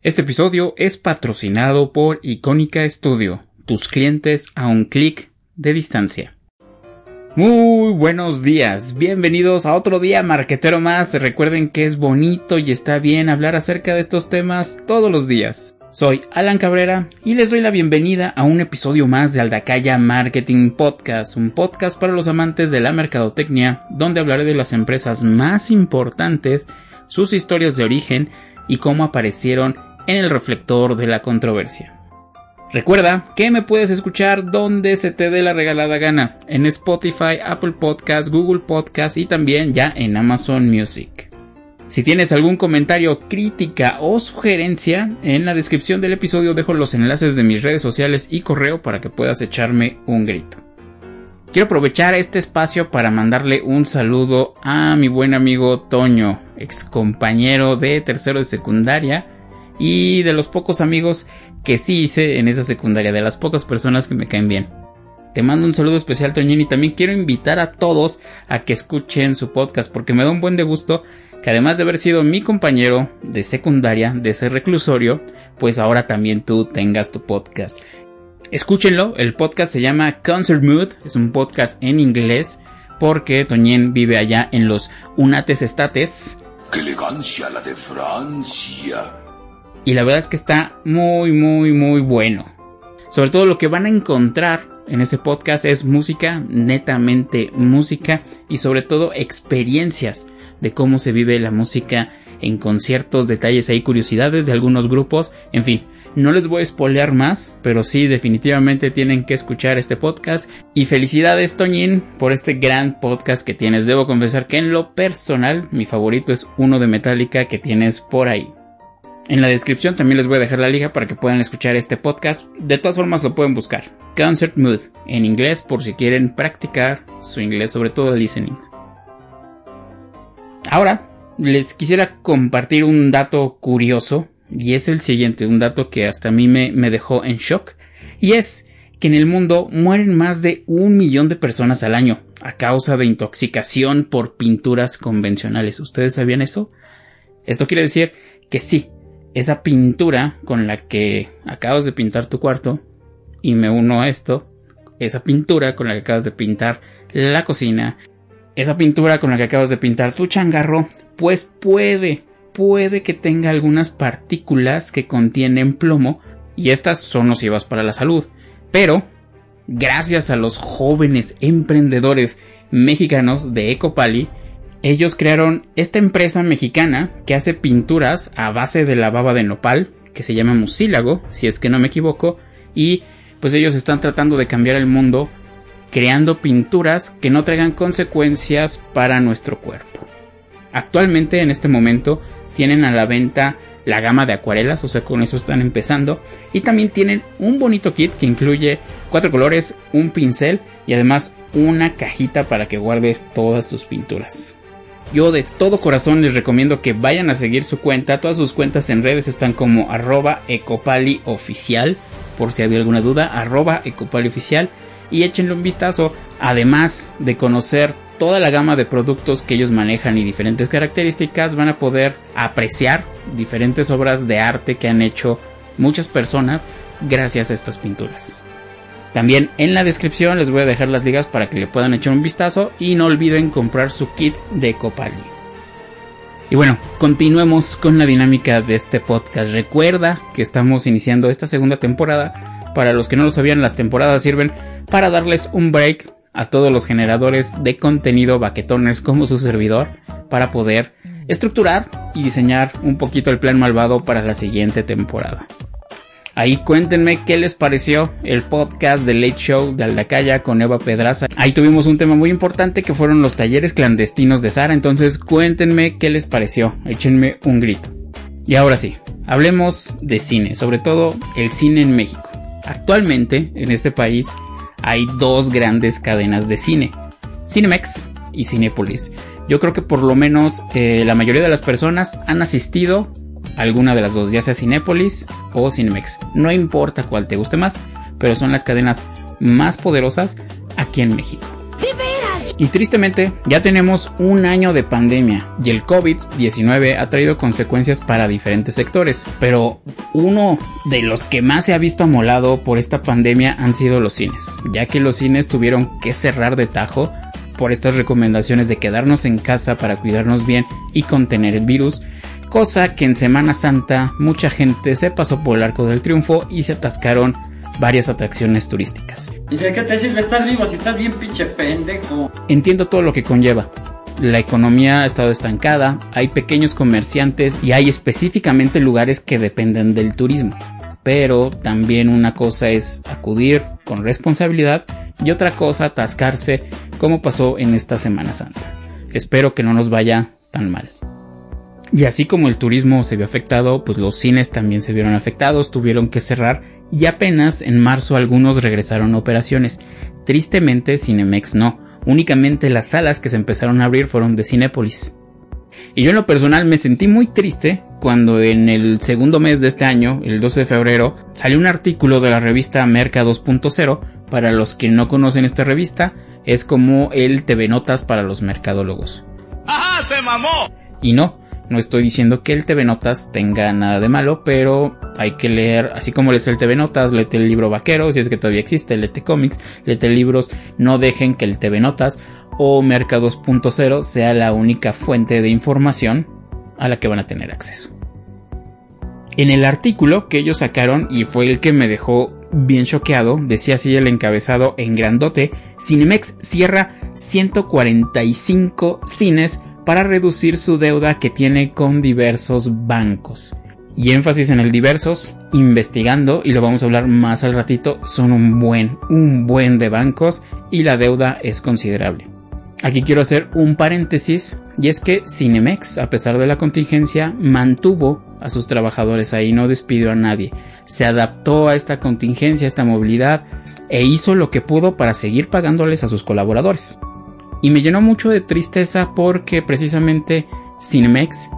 Este episodio es patrocinado por Icónica Studio, tus clientes a un clic de distancia. Muy buenos días, bienvenidos a otro día marquetero más. Recuerden que es bonito y está bien hablar acerca de estos temas todos los días. Soy Alan Cabrera y les doy la bienvenida a un episodio más de Aldacaya Marketing Podcast, un podcast para los amantes de la mercadotecnia, donde hablaré de las empresas más importantes, sus historias de origen y cómo aparecieron en el reflector de la controversia. Recuerda que me puedes escuchar donde se te dé la regalada gana, en Spotify, Apple Podcasts, Google Podcasts y también ya en Amazon Music. Si tienes algún comentario, crítica o sugerencia, en la descripción del episodio dejo los enlaces de mis redes sociales y correo para que puedas echarme un grito. Quiero aprovechar este espacio para mandarle un saludo a mi buen amigo Toño, ex compañero de tercero de secundaria, y de los pocos amigos que sí hice en esa secundaria, de las pocas personas que me caen bien. Te mando un saludo especial, Toñín, y también quiero invitar a todos a que escuchen su podcast, porque me da un buen de gusto que además de haber sido mi compañero de secundaria, de ese reclusorio, pues ahora también tú tengas tu podcast. Escúchenlo, el podcast se llama Concert Mood, es un podcast en inglés, porque Toñín vive allá en los Unates Estates. ¡Qué elegancia la de Francia! Y la verdad es que está muy muy muy bueno. Sobre todo lo que van a encontrar en ese podcast es música, netamente música y sobre todo experiencias de cómo se vive la música en conciertos, detalles ahí, curiosidades de algunos grupos, en fin. No les voy a spoilear más, pero sí definitivamente tienen que escuchar este podcast. Y felicidades Toñín por este gran podcast que tienes. Debo confesar que en lo personal mi favorito es uno de Metallica que tienes por ahí. En la descripción también les voy a dejar la liga para que puedan escuchar este podcast. De todas formas lo pueden buscar. Concert Mood en inglés por si quieren practicar su inglés, sobre todo el listening. Ahora les quisiera compartir un dato curioso y es el siguiente, un dato que hasta a mí me, me dejó en shock y es que en el mundo mueren más de un millón de personas al año a causa de intoxicación por pinturas convencionales. ¿Ustedes sabían eso? Esto quiere decir que sí, esa pintura con la que acabas de pintar tu cuarto, y me uno a esto, esa pintura con la que acabas de pintar la cocina, esa pintura con la que acabas de pintar tu changarro, pues puede, puede que tenga algunas partículas que contienen plomo, y estas son nocivas para la salud. Pero, gracias a los jóvenes emprendedores mexicanos de Ecopali, ellos crearon esta empresa mexicana que hace pinturas a base de la baba de nopal, que se llama Musílago, si es que no me equivoco, y pues ellos están tratando de cambiar el mundo creando pinturas que no traigan consecuencias para nuestro cuerpo. Actualmente en este momento tienen a la venta la gama de acuarelas, o sea, con eso están empezando, y también tienen un bonito kit que incluye cuatro colores, un pincel y además una cajita para que guardes todas tus pinturas. Yo de todo corazón les recomiendo que vayan a seguir su cuenta. Todas sus cuentas en redes están como arroba ecopalioficial. Por si había alguna duda, arroba ecopalioficial. Y échenle un vistazo. Además de conocer toda la gama de productos que ellos manejan y diferentes características, van a poder apreciar diferentes obras de arte que han hecho muchas personas gracias a estas pinturas. También en la descripción les voy a dejar las ligas para que le puedan echar un vistazo y no olviden comprar su kit de Copali. Y bueno, continuemos con la dinámica de este podcast. Recuerda que estamos iniciando esta segunda temporada. Para los que no lo sabían, las temporadas sirven para darles un break a todos los generadores de contenido baquetones como su servidor para poder estructurar y diseñar un poquito el plan malvado para la siguiente temporada. Ahí cuéntenme qué les pareció el podcast de Late Show de Aldacaya con Eva Pedraza. Ahí tuvimos un tema muy importante que fueron los talleres clandestinos de Sara. Entonces cuéntenme qué les pareció. Échenme un grito. Y ahora sí, hablemos de cine, sobre todo el cine en México. Actualmente en este país hay dos grandes cadenas de cine, Cinemex y Cinepolis. Yo creo que por lo menos eh, la mayoría de las personas han asistido alguna de las dos, ya sea Cinepolis o Cinemex. No importa cuál te guste más, pero son las cadenas más poderosas aquí en México. Y tristemente, ya tenemos un año de pandemia y el COVID-19 ha traído consecuencias para diferentes sectores, pero uno de los que más se ha visto amolado por esta pandemia han sido los cines, ya que los cines tuvieron que cerrar de tajo por estas recomendaciones de quedarnos en casa para cuidarnos bien y contener el virus, cosa que en Semana Santa mucha gente se pasó por el arco del triunfo y se atascaron varias atracciones turísticas. ¿Y de qué te sirve estar vivo si estás bien pinche pendejo? Entiendo todo lo que conlleva. La economía ha estado estancada, hay pequeños comerciantes y hay específicamente lugares que dependen del turismo. Pero también una cosa es acudir con responsabilidad y otra cosa atascarse como pasó en esta Semana Santa. Espero que no nos vaya tan mal. Y así como el turismo se vio afectado, pues los cines también se vieron afectados, tuvieron que cerrar y apenas en marzo algunos regresaron a operaciones. Tristemente Cinemex no, únicamente las salas que se empezaron a abrir fueron de Cinépolis. Y yo en lo personal me sentí muy triste cuando en el segundo mes de este año, el 12 de febrero, salió un artículo de la revista Merca 2.0. Para los que no conocen esta revista, es como el TV Notas para los mercadólogos. ¡Ajá! ¡Se mamó! Y no, no estoy diciendo que el TV Notas tenga nada de malo, pero hay que leer, así como lees el TV Notas, léete el libro vaquero, si es que todavía existe, léete cómics, léete libros, no dejen que el TV Notas o Merca 2.0 sea la única fuente de información a la que van a tener acceso. En el artículo que ellos sacaron, y fue el que me dejó bien choqueado, decía así el encabezado en grandote, Cinemex cierra 145 cines para reducir su deuda que tiene con diversos bancos. Y énfasis en el diversos, investigando, y lo vamos a hablar más al ratito, son un buen, un buen de bancos y la deuda es considerable. Aquí quiero hacer un paréntesis, y es que Cinemex, a pesar de la contingencia, mantuvo a sus trabajadores ahí, no despidió a nadie. Se adaptó a esta contingencia, a esta movilidad, e hizo lo que pudo para seguir pagándoles a sus colaboradores. Y me llenó mucho de tristeza porque precisamente Cinemex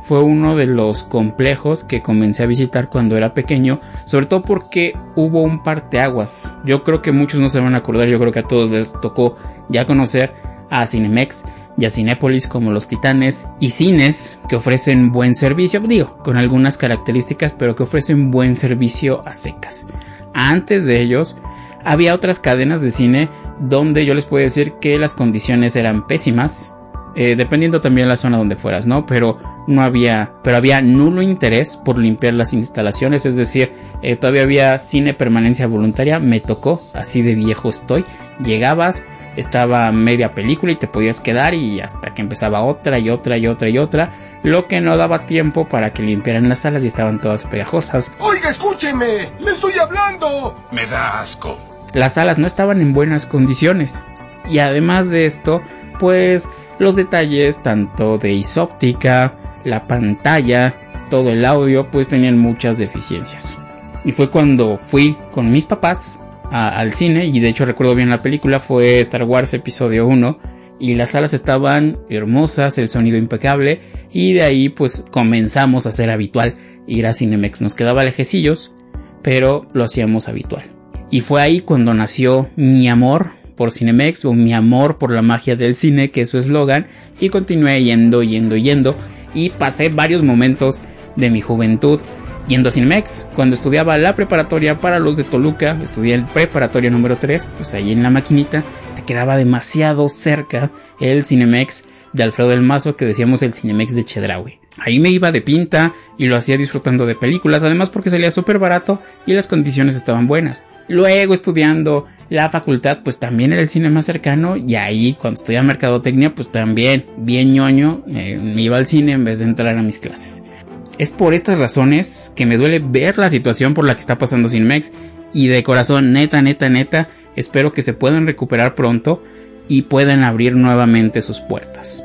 fue uno de los complejos que comencé a visitar cuando era pequeño, sobre todo porque hubo un parteaguas. Yo creo que muchos no se van a acordar, yo creo que a todos les tocó ya conocer a Cinemex y a Cinépolis como los titanes y cines que ofrecen buen servicio, digo, con algunas características, pero que ofrecen buen servicio a secas. Antes de ellos, había otras cadenas de cine donde yo les puedo decir que las condiciones eran pésimas, eh, dependiendo también de la zona donde fueras, ¿no? Pero no había, pero había nulo interés por limpiar las instalaciones, es decir, eh, todavía había cine permanencia voluntaria, me tocó, así de viejo estoy, llegabas, estaba media película y te podías quedar y hasta que empezaba otra y otra y otra y otra, lo que no daba tiempo para que limpiaran las salas y estaban todas pegajosas. Oiga, escúcheme, le estoy hablando. Me da asco. Las salas no estaban en buenas condiciones. Y además de esto, pues los detalles tanto de isóptica, la pantalla, todo el audio, pues tenían muchas deficiencias. Y fue cuando fui con mis papás al cine, y de hecho recuerdo bien la película, fue Star Wars Episodio 1, y las salas estaban hermosas, el sonido impecable, y de ahí pues comenzamos a ser habitual ir a Cinemex. Nos quedaba lejecillos, pero lo hacíamos habitual. Y fue ahí cuando nació mi amor por Cinemex o mi amor por la magia del cine, que es su eslogan, y continué yendo, yendo, yendo, y pasé varios momentos de mi juventud yendo a Cinemex. Cuando estudiaba la preparatoria para los de Toluca, estudié el preparatoria número 3, pues ahí en la maquinita te quedaba demasiado cerca el Cinemex de Alfredo del Mazo que decíamos el Cinemex de Chedraui. Ahí me iba de pinta y lo hacía disfrutando de películas, además porque salía súper barato y las condiciones estaban buenas. Luego estudiando la facultad, pues también era el cine más cercano y ahí cuando estudiaba mercadotecnia, pues también bien ñoño, eh, me iba al cine en vez de entrar a mis clases. Es por estas razones que me duele ver la situación por la que está pasando Cinemex y de corazón, neta, neta, neta, espero que se puedan recuperar pronto y puedan abrir nuevamente sus puertas.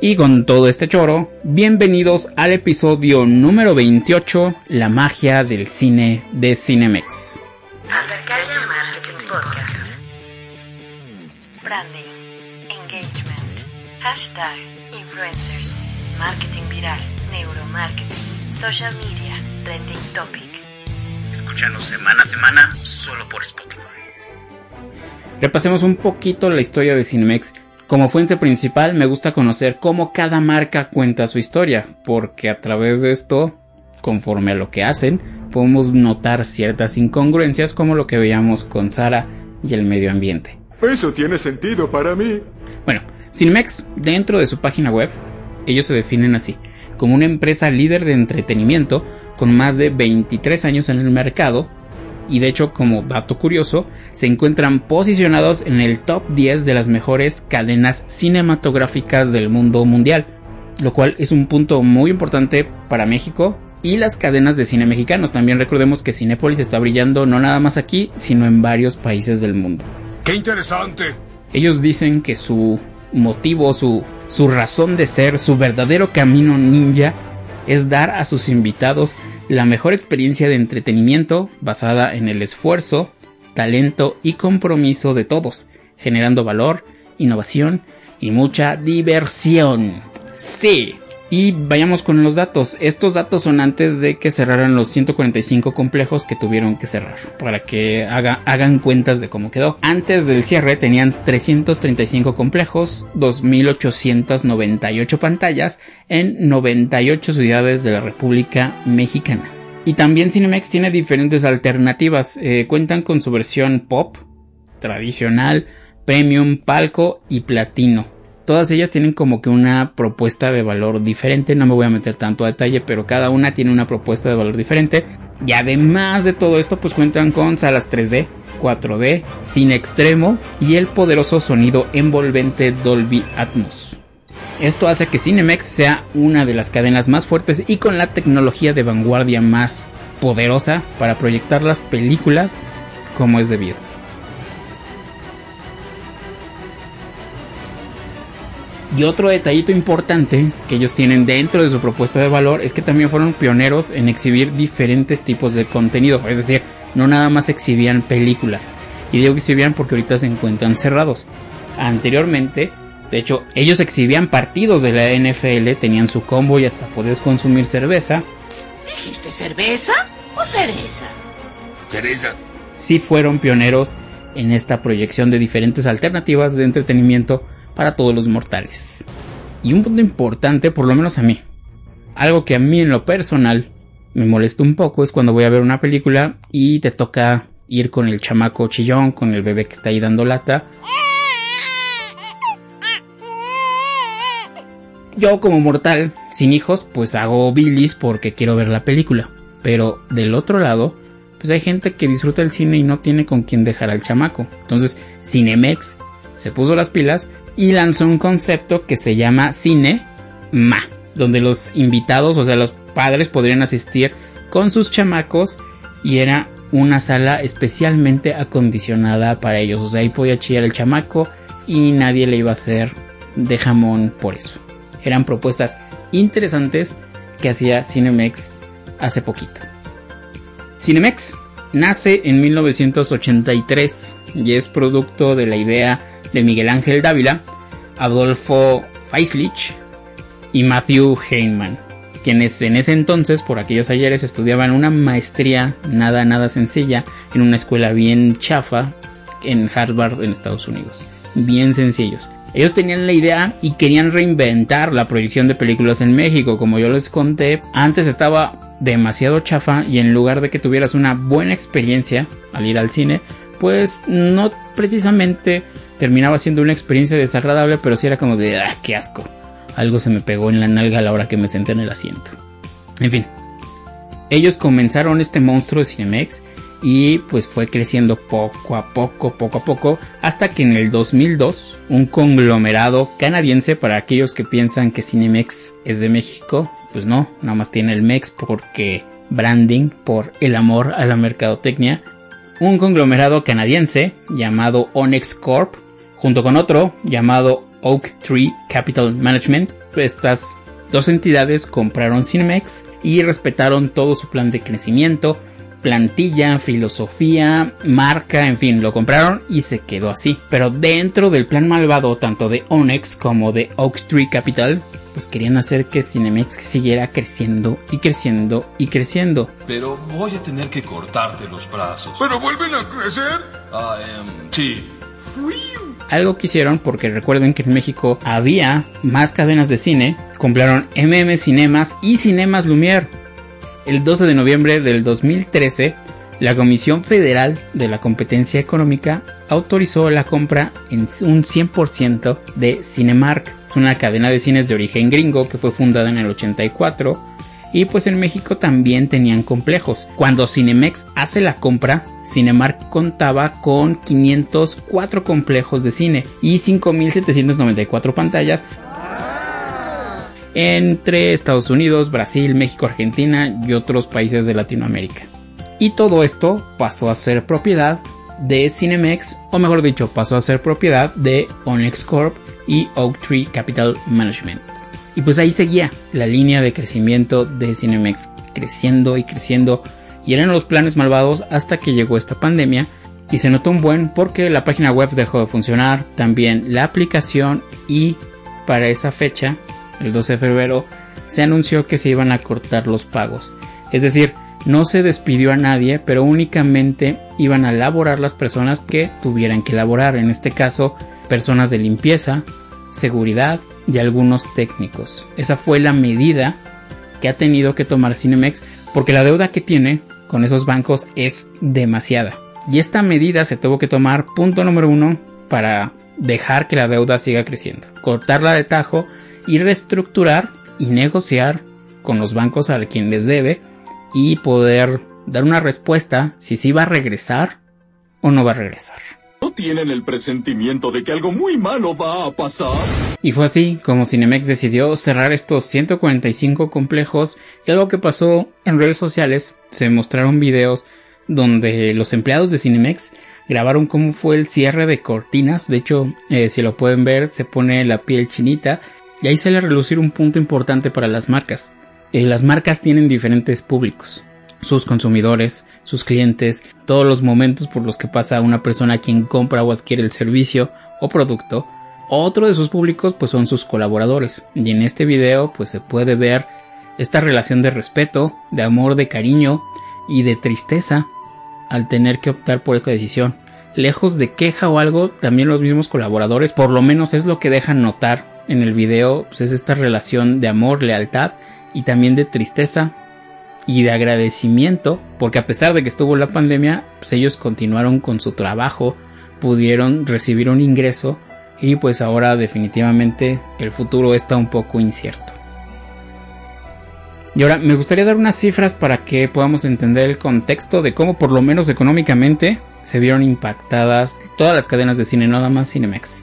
Y con todo este choro, bienvenidos al episodio número 28, La magia del cine de Cinemex. Undercalle Marketing Podcast. Branding, engagement, hashtag, influencers, marketing viral, neuromarketing, social media, trending topic. Escúchanos semana a semana solo por Spotify. Repasemos un poquito la historia de Cinemex. Como fuente principal me gusta conocer cómo cada marca cuenta su historia, porque a través de esto, conforme a lo que hacen, podemos notar ciertas incongruencias como lo que veíamos con Sara y el medio ambiente. Eso tiene sentido para mí. Bueno, Cinemex, dentro de su página web, ellos se definen así, como una empresa líder de entretenimiento con más de 23 años en el mercado, y de hecho como dato curioso, se encuentran posicionados en el top 10 de las mejores cadenas cinematográficas del mundo mundial, lo cual es un punto muy importante para México y las cadenas de cine mexicanos. También recordemos que Cinepolis está brillando no nada más aquí, sino en varios países del mundo. ¡Qué interesante! Ellos dicen que su motivo, su, su razón de ser, su verdadero camino ninja es dar a sus invitados la mejor experiencia de entretenimiento basada en el esfuerzo, talento y compromiso de todos, generando valor, innovación y mucha diversión. Sí. Y vayamos con los datos. Estos datos son antes de que cerraran los 145 complejos que tuvieron que cerrar. Para que hagan cuentas de cómo quedó. Antes del cierre tenían 335 complejos, 2.898 pantallas en 98 ciudades de la República Mexicana. Y también Cinemex tiene diferentes alternativas. Eh, cuentan con su versión pop, tradicional, premium, palco y platino. Todas ellas tienen como que una propuesta de valor diferente. No me voy a meter tanto a detalle, pero cada una tiene una propuesta de valor diferente. Y además de todo esto, pues cuentan con salas 3D, 4D, cine extremo y el poderoso sonido envolvente Dolby Atmos. Esto hace que Cinemex sea una de las cadenas más fuertes y con la tecnología de vanguardia más poderosa para proyectar las películas como es debido. Y otro detallito importante que ellos tienen dentro de su propuesta de valor es que también fueron pioneros en exhibir diferentes tipos de contenido. Es decir, no nada más exhibían películas. Y digo que exhibían porque ahorita se encuentran cerrados. Anteriormente de hecho, ellos exhibían partidos de la NFL, tenían su combo y hasta podías consumir cerveza. ¿Dijiste cerveza o cereza? Cereza. Sí fueron pioneros en esta proyección de diferentes alternativas de entretenimiento para todos los mortales. Y un punto importante, por lo menos a mí, algo que a mí en lo personal me molesta un poco es cuando voy a ver una película y te toca ir con el chamaco chillón, con el bebé que está ahí dando lata. Yo como mortal, sin hijos, pues hago bilis porque quiero ver la película. Pero del otro lado, pues hay gente que disfruta el cine y no tiene con quién dejar al chamaco. Entonces, Cinemex se puso las pilas y lanzó un concepto que se llama Cine Ma, donde los invitados, o sea, los padres podrían asistir con sus chamacos y era una sala especialmente acondicionada para ellos. O sea, ahí podía chillar el chamaco y nadie le iba a hacer de jamón por eso eran propuestas interesantes que hacía Cinemex hace poquito. Cinemex nace en 1983 y es producto de la idea de Miguel Ángel Dávila, Adolfo Feislich y Matthew Heyman, quienes en ese entonces, por aquellos ayeres, estudiaban una maestría nada, nada sencilla en una escuela bien chafa en Harvard, en Estados Unidos. Bien sencillos. Ellos tenían la idea y querían reinventar la proyección de películas en México. Como yo les conté, antes estaba demasiado chafa y en lugar de que tuvieras una buena experiencia al ir al cine, pues no precisamente terminaba siendo una experiencia desagradable, pero sí era como de, ah, qué asco. Algo se me pegó en la nalga a la hora que me senté en el asiento. En fin, ellos comenzaron este monstruo de Cinemex y pues fue creciendo poco a poco, poco a poco, hasta que en el 2002 un conglomerado canadiense, para aquellos que piensan que Cinemex es de México, pues no, nada más tiene el MEX porque branding, por el amor a la mercadotecnia, un conglomerado canadiense llamado Onyx Corp, junto con otro llamado Oak Tree Capital Management, estas dos entidades compraron Cinemex y respetaron todo su plan de crecimiento, plantilla, filosofía, marca, en fin, lo compraron y se quedó así. Pero dentro del plan malvado tanto de Onyx como de Oak Tree Capital, pues querían hacer que Cinemex siguiera creciendo y creciendo y creciendo. Pero voy a tener que cortarte los brazos. ¿Pero vuelven a crecer? Ah, em, sí. Algo que hicieron porque recuerden que en México había más cadenas de cine, compraron MM Cinemas y Cinemas Lumière. El 12 de noviembre del 2013, la Comisión Federal de la Competencia Económica autorizó la compra en un 100% de Cinemark, una cadena de cines de origen gringo que fue fundada en el 84 y pues en México también tenían complejos. Cuando Cinemex hace la compra, Cinemark contaba con 504 complejos de cine y 5794 pantallas entre Estados Unidos, Brasil, México, Argentina y otros países de Latinoamérica. Y todo esto pasó a ser propiedad de Cinemex, o mejor dicho, pasó a ser propiedad de Onyx Corp y Oak Tree Capital Management. Y pues ahí seguía la línea de crecimiento de Cinemex, creciendo y creciendo. Y eran los planes malvados hasta que llegó esta pandemia. Y se notó un buen porque la página web dejó de funcionar, también la aplicación y para esa fecha, el 12 de febrero, se anunció que se iban a cortar los pagos. Es decir, no se despidió a nadie, pero únicamente iban a laborar las personas que tuvieran que laborar. En este caso, personas de limpieza, seguridad y algunos técnicos. Esa fue la medida que ha tenido que tomar Cinemex porque la deuda que tiene con esos bancos es demasiada. Y esta medida se tuvo que tomar, punto número uno, para dejar que la deuda siga creciendo. Cortarla de tajo y reestructurar y negociar con los bancos a quien les debe y poder dar una respuesta si sí va a regresar o no va a regresar. ¿No tienen el presentimiento de que algo muy malo va a pasar? Y fue así como Cinemex decidió cerrar estos 145 complejos y algo que pasó en redes sociales, se mostraron videos donde los empleados de Cinemex grabaron cómo fue el cierre de cortinas, de hecho eh, si lo pueden ver se pone la piel chinita y ahí sale a relucir un punto importante para las marcas. Eh, las marcas tienen diferentes públicos sus consumidores, sus clientes, todos los momentos por los que pasa una persona quien compra o adquiere el servicio o producto. Otro de sus públicos pues son sus colaboradores. Y en este video pues se puede ver esta relación de respeto, de amor, de cariño y de tristeza al tener que optar por esta decisión. Lejos de queja o algo, también los mismos colaboradores, por lo menos es lo que dejan notar en el video, pues es esta relación de amor, lealtad y también de tristeza y de agradecimiento, porque a pesar de que estuvo la pandemia, pues ellos continuaron con su trabajo, pudieron recibir un ingreso y pues ahora definitivamente el futuro está un poco incierto. Y ahora me gustaría dar unas cifras para que podamos entender el contexto de cómo por lo menos económicamente se vieron impactadas todas las cadenas de cine, nada más Cinemex.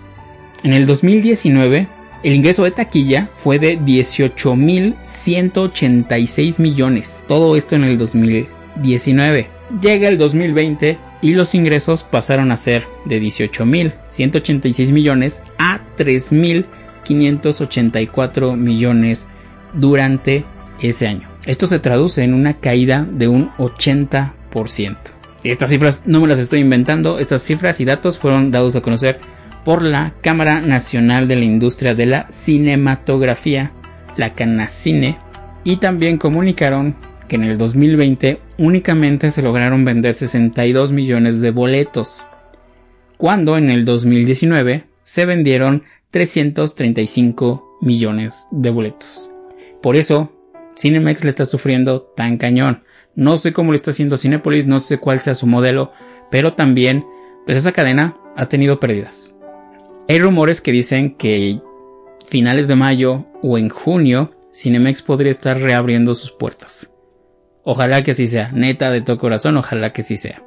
En el 2019 el ingreso de taquilla fue de 18.186 millones. Todo esto en el 2019. Llega el 2020 y los ingresos pasaron a ser de 18.186 millones a 3.584 millones durante ese año. Esto se traduce en una caída de un 80%. Estas cifras no me las estoy inventando, estas cifras y datos fueron dados a conocer por la Cámara Nacional de la Industria de la Cinematografía, la Canacine, y también comunicaron que en el 2020 únicamente se lograron vender 62 millones de boletos, cuando en el 2019 se vendieron 335 millones de boletos. Por eso, Cinemex le está sufriendo tan cañón. No sé cómo lo está haciendo Cinepolis, no sé cuál sea su modelo, pero también, pues esa cadena ha tenido pérdidas. Hay rumores que dicen que finales de mayo o en junio Cinemex podría estar reabriendo sus puertas. Ojalá que así sea, neta de todo corazón, ojalá que sí sea.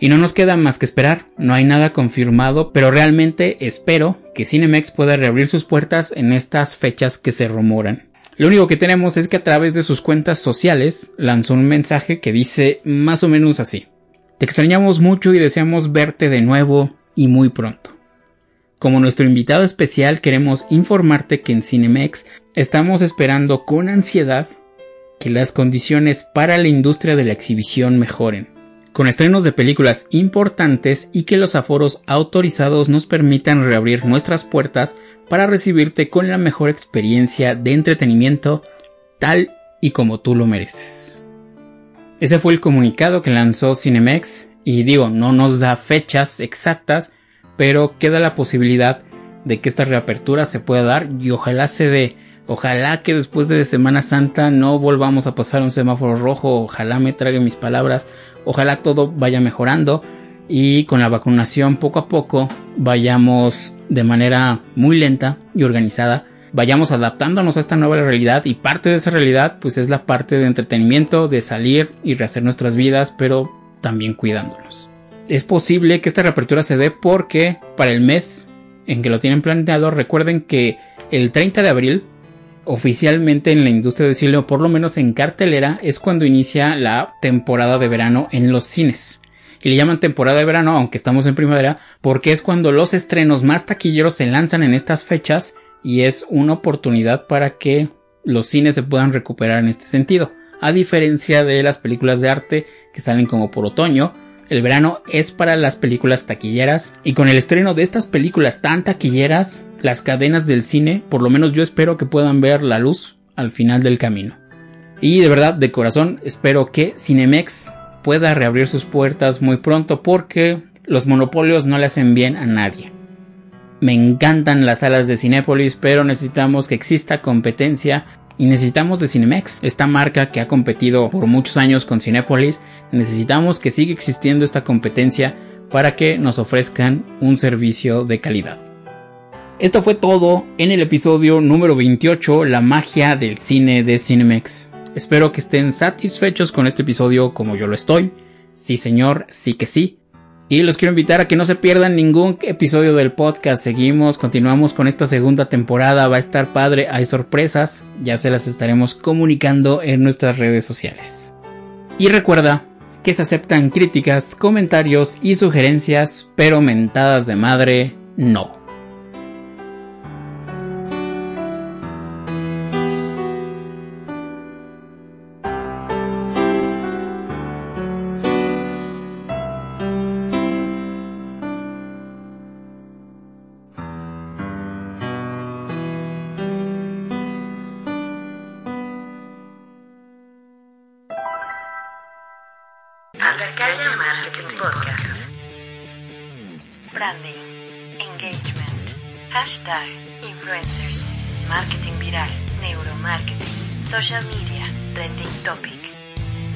Y no nos queda más que esperar, no hay nada confirmado, pero realmente espero que Cinemex pueda reabrir sus puertas en estas fechas que se rumoran. Lo único que tenemos es que a través de sus cuentas sociales lanzó un mensaje que dice más o menos así. Te extrañamos mucho y deseamos verte de nuevo y muy pronto. Como nuestro invitado especial queremos informarte que en Cinemex estamos esperando con ansiedad que las condiciones para la industria de la exhibición mejoren, con estrenos de películas importantes y que los aforos autorizados nos permitan reabrir nuestras puertas para recibirte con la mejor experiencia de entretenimiento tal y como tú lo mereces. Ese fue el comunicado que lanzó Cinemex y digo, no nos da fechas exactas, pero queda la posibilidad de que esta reapertura se pueda dar y ojalá se dé. Ojalá que después de Semana Santa no volvamos a pasar un semáforo rojo, ojalá me trague mis palabras, ojalá todo vaya mejorando y con la vacunación poco a poco vayamos de manera muy lenta y organizada, vayamos adaptándonos a esta nueva realidad y parte de esa realidad pues es la parte de entretenimiento, de salir y rehacer nuestras vidas, pero también cuidándonos. Es posible que esta reapertura se dé porque para el mes en que lo tienen planeado recuerden que el 30 de abril oficialmente en la industria del cine o por lo menos en cartelera es cuando inicia la temporada de verano en los cines. Y le llaman temporada de verano, aunque estamos en primavera, porque es cuando los estrenos más taquilleros se lanzan en estas fechas y es una oportunidad para que los cines se puedan recuperar en este sentido. A diferencia de las películas de arte que salen como por otoño, el verano es para las películas taquilleras y con el estreno de estas películas tan taquilleras, las cadenas del cine, por lo menos yo espero que puedan ver la luz al final del camino. Y de verdad, de corazón, espero que Cinemex pueda reabrir sus puertas muy pronto porque los monopolios no le hacen bien a nadie. Me encantan las salas de Cinépolis, pero necesitamos que exista competencia y necesitamos de Cinemex, esta marca que ha competido por muchos años con Cinépolis, necesitamos que siga existiendo esta competencia para que nos ofrezcan un servicio de calidad. Esto fue todo en el episodio número 28, La magia del cine de Cinemex. Espero que estén satisfechos con este episodio como yo lo estoy. Sí señor, sí que sí. Y los quiero invitar a que no se pierdan ningún episodio del podcast. Seguimos, continuamos con esta segunda temporada. Va a estar padre, hay sorpresas. Ya se las estaremos comunicando en nuestras redes sociales. Y recuerda que se aceptan críticas, comentarios y sugerencias, pero mentadas de madre no. Branding, engagement, hashtag, influencers, marketing viral, neuromarketing, social media, trending topic.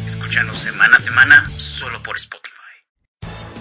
Escúchanos semana a semana solo por Spotify.